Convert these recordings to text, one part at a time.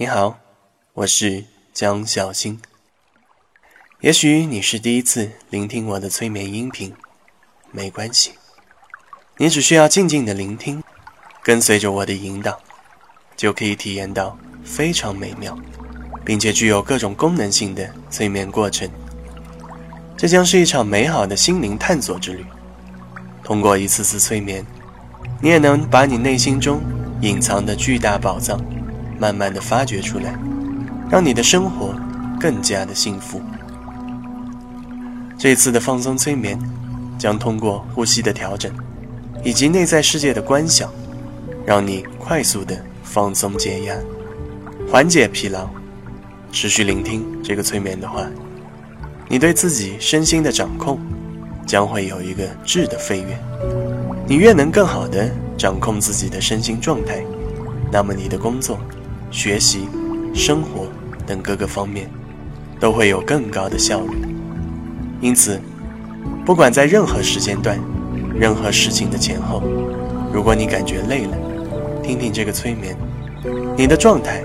你好，我是江小新。也许你是第一次聆听我的催眠音频，没关系，你只需要静静的聆听，跟随着我的引导，就可以体验到非常美妙，并且具有各种功能性的催眠过程。这将是一场美好的心灵探索之旅。通过一次次催眠，你也能把你内心中隐藏的巨大宝藏。慢慢的发掘出来，让你的生活更加的幸福。这次的放松催眠将通过呼吸的调整，以及内在世界的观想，让你快速的放松解压，缓解疲劳。持续聆听这个催眠的话，你对自己身心的掌控将会有一个质的飞跃。你越能更好的掌控自己的身心状态，那么你的工作。学习、生活等各个方面，都会有更高的效率。因此，不管在任何时间段、任何事情的前后，如果你感觉累了，听听这个催眠，你的状态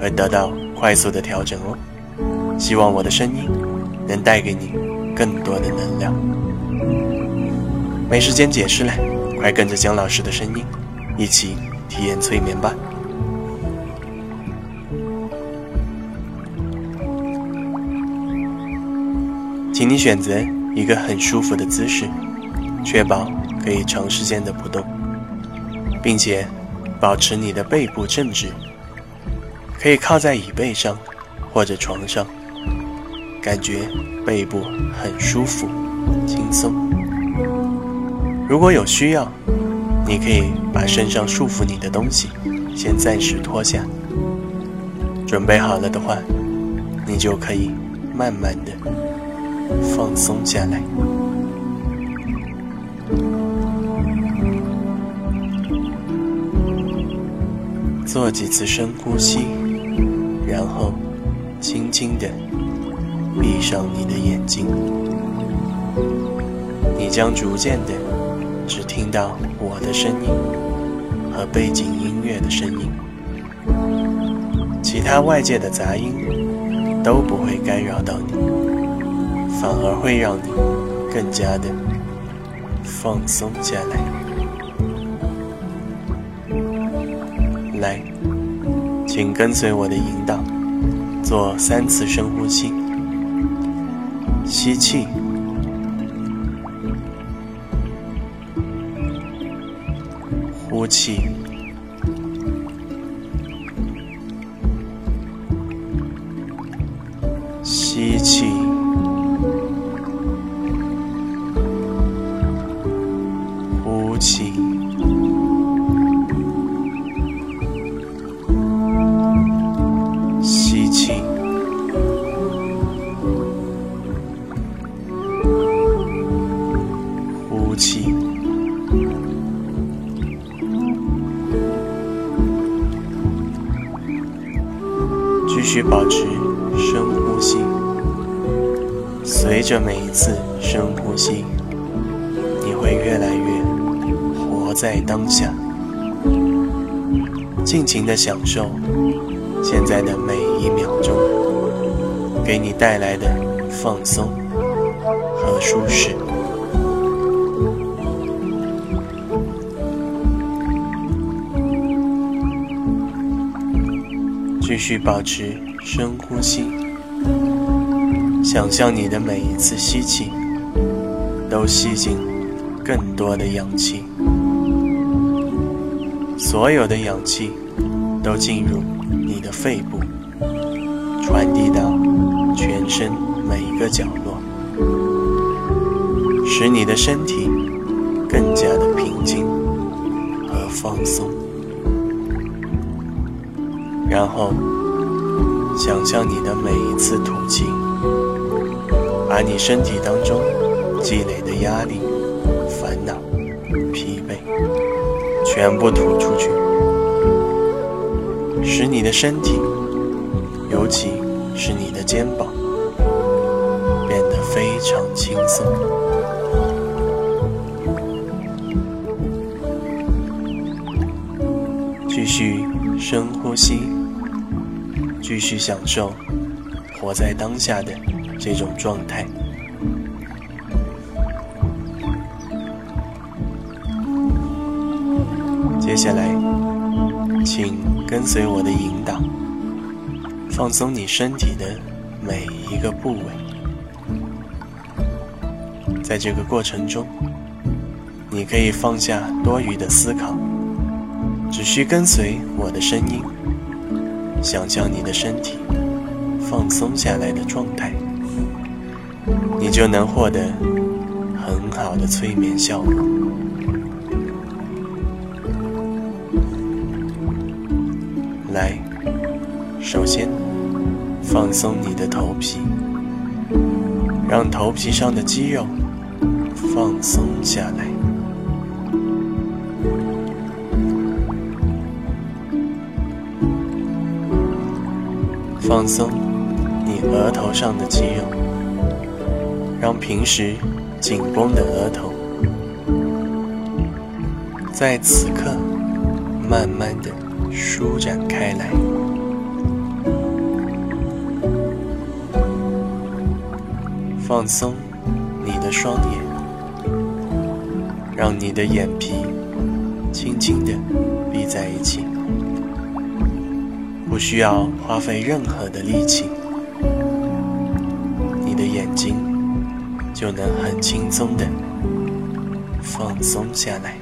会得到快速的调整哦。希望我的声音能带给你更多的能量。没时间解释了，快跟着姜老师的声音，一起体验催眠吧。请你选择一个很舒服的姿势，确保可以长时间的不动，并且保持你的背部正直。可以靠在椅背上或者床上，感觉背部很舒服、轻松。如果有需要，你可以把身上束缚你的东西先暂时脱下。准备好了的话，你就可以慢慢的。放松下来，做几次深呼吸，然后轻轻的闭上你的眼睛。你将逐渐的只听到我的声音和背景音乐的声音，其他外界的杂音都不会干扰到你。反而会让你更加的放松下来。来，请跟随我的引导，做三次深呼吸。吸气，呼气，吸气。随着每一次深呼吸，你会越来越活在当下，尽情的享受现在的每一秒钟，给你带来的放松和舒适。继续保持深呼吸，想象你的每一次吸气都吸进更多的氧气，所有的氧气都进入你的肺部，传递到全身每一个角落，使你的身体更加的平静和放松。然后，想象你的每一次吐气，把你身体当中积累的压力、烦恼、疲惫，全部吐出去，使你的身体，尤其是你的肩膀，变得非常轻松。继续深呼吸。继续享受活在当下的这种状态。接下来，请跟随我的引导，放松你身体的每一个部位。在这个过程中，你可以放下多余的思考，只需跟随我的声音，想象你的身体放松下来的状态，你就能获得很好的催眠效果。来，首先放松你的头皮，让头皮上的肌肉放松下来。放松你额头上的肌肉，让平时紧绷的额头在此刻慢慢的。舒展开来，放松你的双眼，让你的眼皮轻轻地闭在一起，不需要花费任何的力气，你的眼睛就能很轻松的放松下来。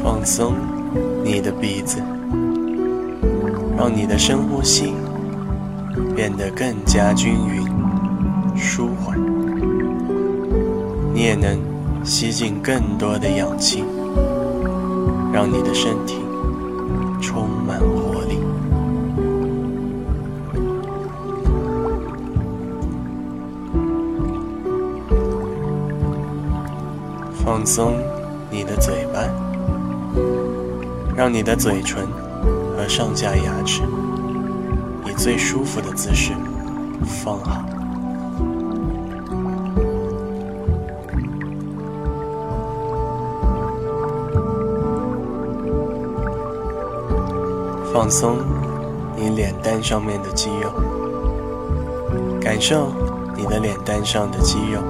放松你的鼻子，让你的深呼吸变得更加均匀、舒缓。你也能吸进更多的氧气，让你的身体放松你的嘴巴。让你的嘴唇和上下牙齿以最舒服的姿势放好，放松你脸蛋上面的肌肉，感受你的脸蛋上的肌肉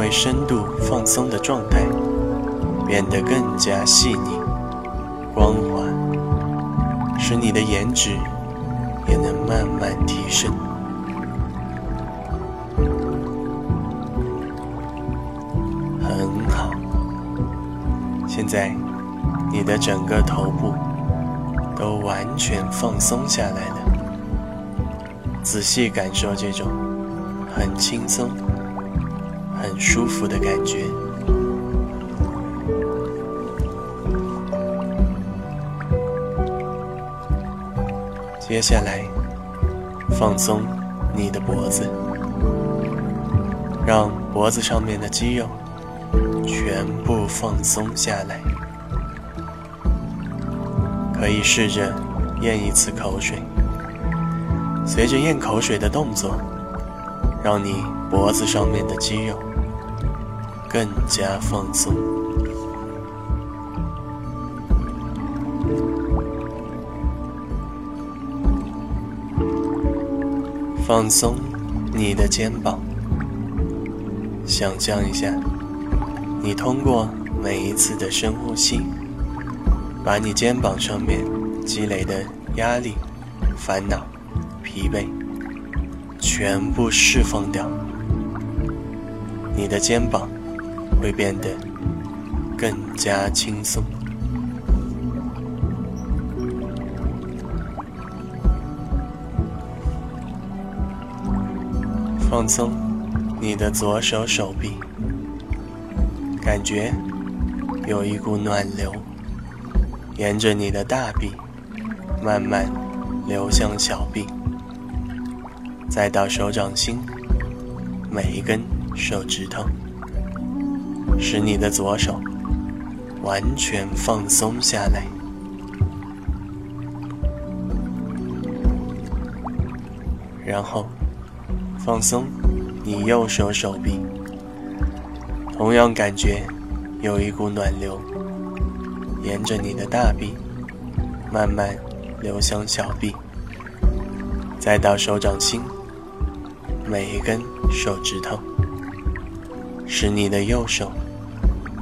为深度放松的状态。变得更加细腻、光滑，使你的颜值也能慢慢提升。很好，现在你的整个头部都完全放松下来了。仔细感受这种很轻松、很舒服的感觉。接下来，放松你的脖子，让脖子上面的肌肉全部放松下来。可以试着咽一次口水，随着咽口水的动作，让你脖子上面的肌肉更加放松。放松你的肩膀，想象一下，你通过每一次的深呼吸，把你肩膀上面积累的压力、烦恼、疲惫全部释放掉，你的肩膀会变得更加轻松。放松你的左手手臂，感觉有一股暖流沿着你的大臂慢慢流向小臂，再到手掌心每一根手指头，使你的左手完全放松下来，然后。放松你右手手臂，同样感觉有一股暖流，沿着你的大臂，慢慢流向小臂，再到手掌心，每一根手指头，使你的右手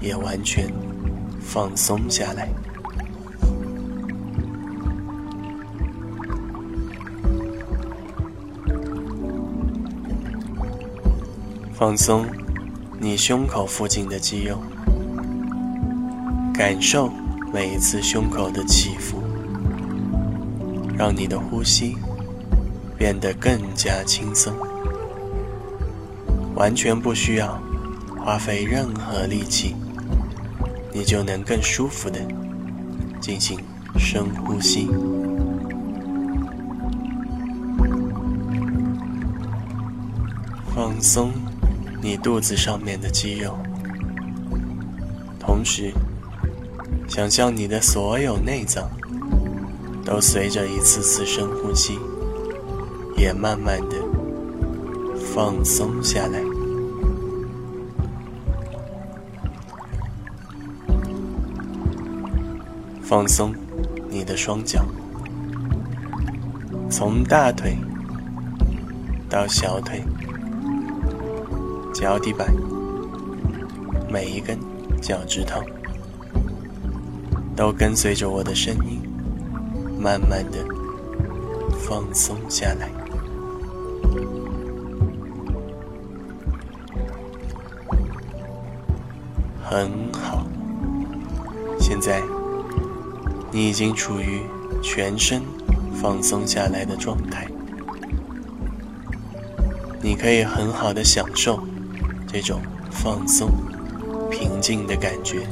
也完全放松下来。放松你胸口附近的肌肉，感受每一次胸口的起伏，让你的呼吸变得更加轻松，完全不需要花费任何力气，你就能更舒服的进行深呼吸，放松。你肚子上面的肌肉，同时想象你的所有内脏都随着一次次深呼吸，也慢慢的放松下来。放松你的双脚，从大腿到小腿。脚底板，每一根脚趾头都跟随着我的声音，慢慢的放松下来。很好，现在你已经处于全身放松下来的状态，你可以很好的享受。这种放松、平静的感觉，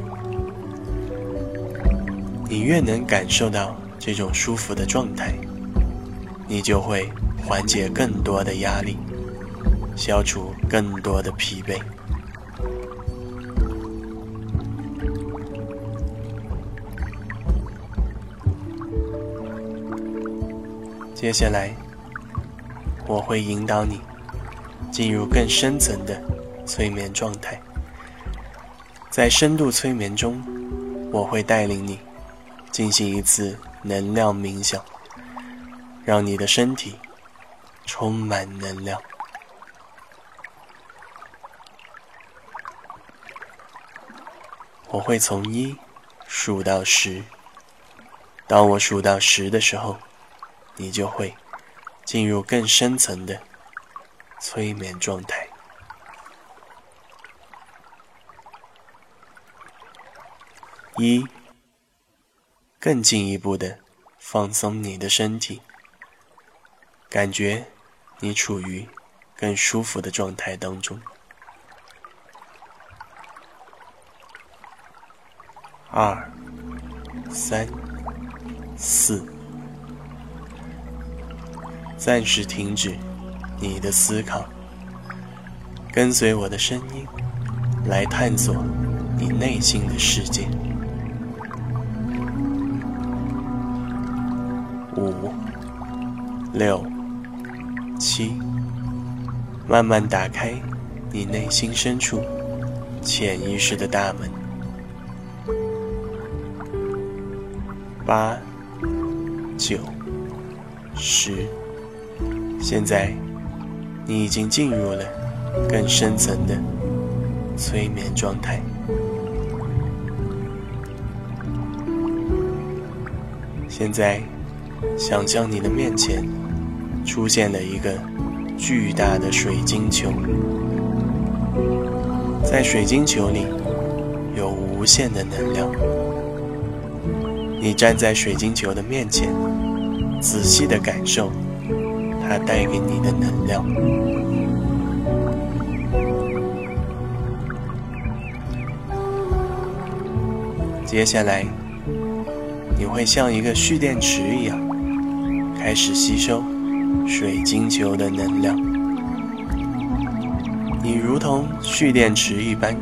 你越能感受到这种舒服的状态，你就会缓解更多的压力，消除更多的疲惫。接下来，我会引导你进入更深层的。催眠状态，在深度催眠中，我会带领你进行一次能量冥想，让你的身体充满能量。我会从一数到十，当我数到十的时候，你就会进入更深层的催眠状态。一，更进一步的放松你的身体，感觉你处于更舒服的状态当中。二，三，四，暂时停止你的思考，跟随我的声音来探索你内心的世界。五、六、七，慢慢打开你内心深处潜意识的大门。八、九、十，现在你已经进入了更深层的催眠状态。现在。想象你的面前出现了一个巨大的水晶球，在水晶球里有无限的能量。你站在水晶球的面前，仔细的感受它带给你的能量。接下来，你会像一个蓄电池一样。开始吸收水晶球的能量，你如同蓄电池一般，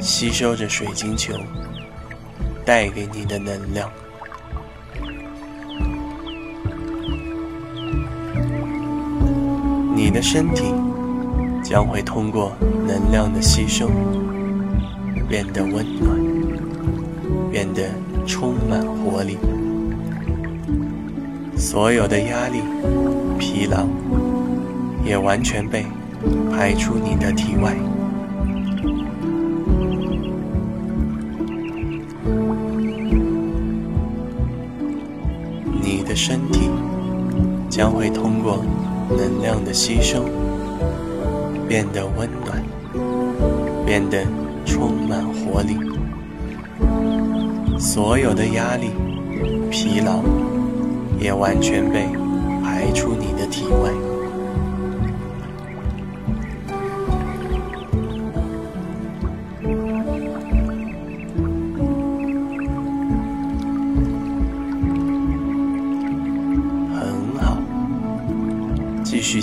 吸收着水晶球带给你的能量。你的身体将会通过能量的吸收，变得温暖，变得充满活力。所有的压力、疲劳也完全被排出你的体外。你的身体将会通过能量的吸收，变得温暖，变得充满活力。所有的压力、疲劳。也完全被排出你的体外。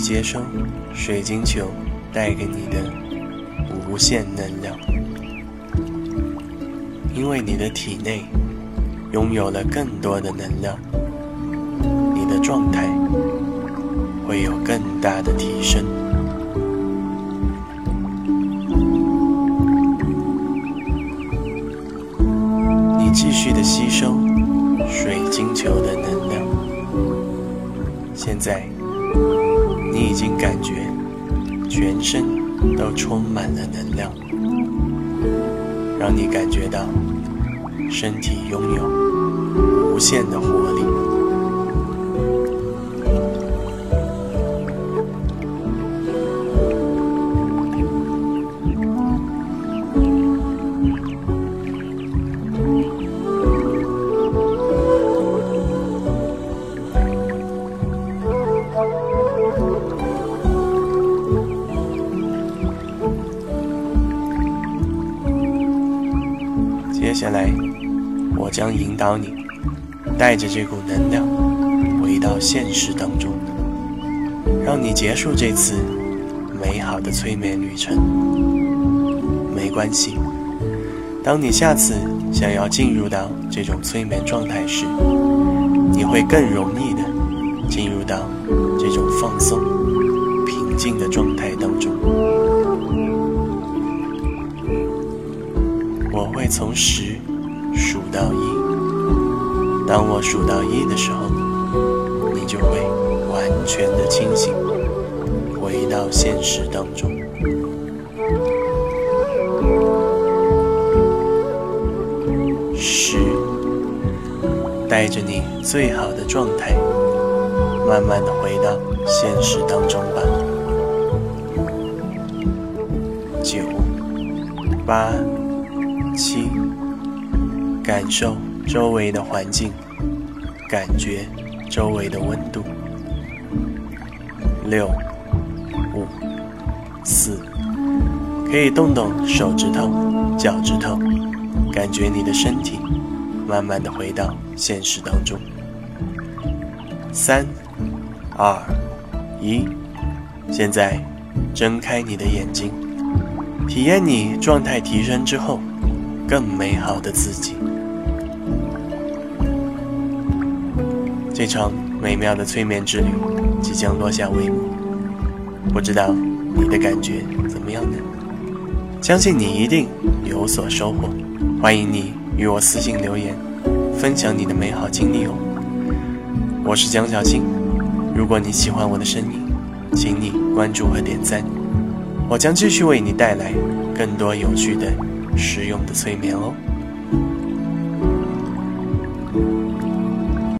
接收水晶球带给你的无限能量，因为你的体内拥有了更多的能量。你的状态会有更大的提升。你继续的吸收水晶球的能量，现在你已经感觉全身都充满了能量，让你感觉到身体拥有无限的活力。将引导你，带着这股能量回到现实当中，让你结束这次美好的催眠旅程。没关系，当你下次想要进入到这种催眠状态时，你会更容易的进入到这种放松、平静的状态当中。我会从十数到一，当我数到一的时候，你就会完全的清醒，回到现实当中。十，带着你最好的状态，慢慢的回到现实当中吧。九，八。七，感受周围的环境，感觉周围的温度。六，五，四，可以动动手指头、脚趾头，感觉你的身体慢慢的回到现实当中。三，二，一，现在睁开你的眼睛，体验你状态提升之后。更美好的自己。这场美妙的催眠之旅即将落下帷幕，不知道你的感觉怎么样呢？相信你一定有所收获。欢迎你与我私信留言，分享你的美好经历哦。我是江小青，如果你喜欢我的声音，请你关注和点赞，我将继续为你带来更多有趣的。实用的催眠哦。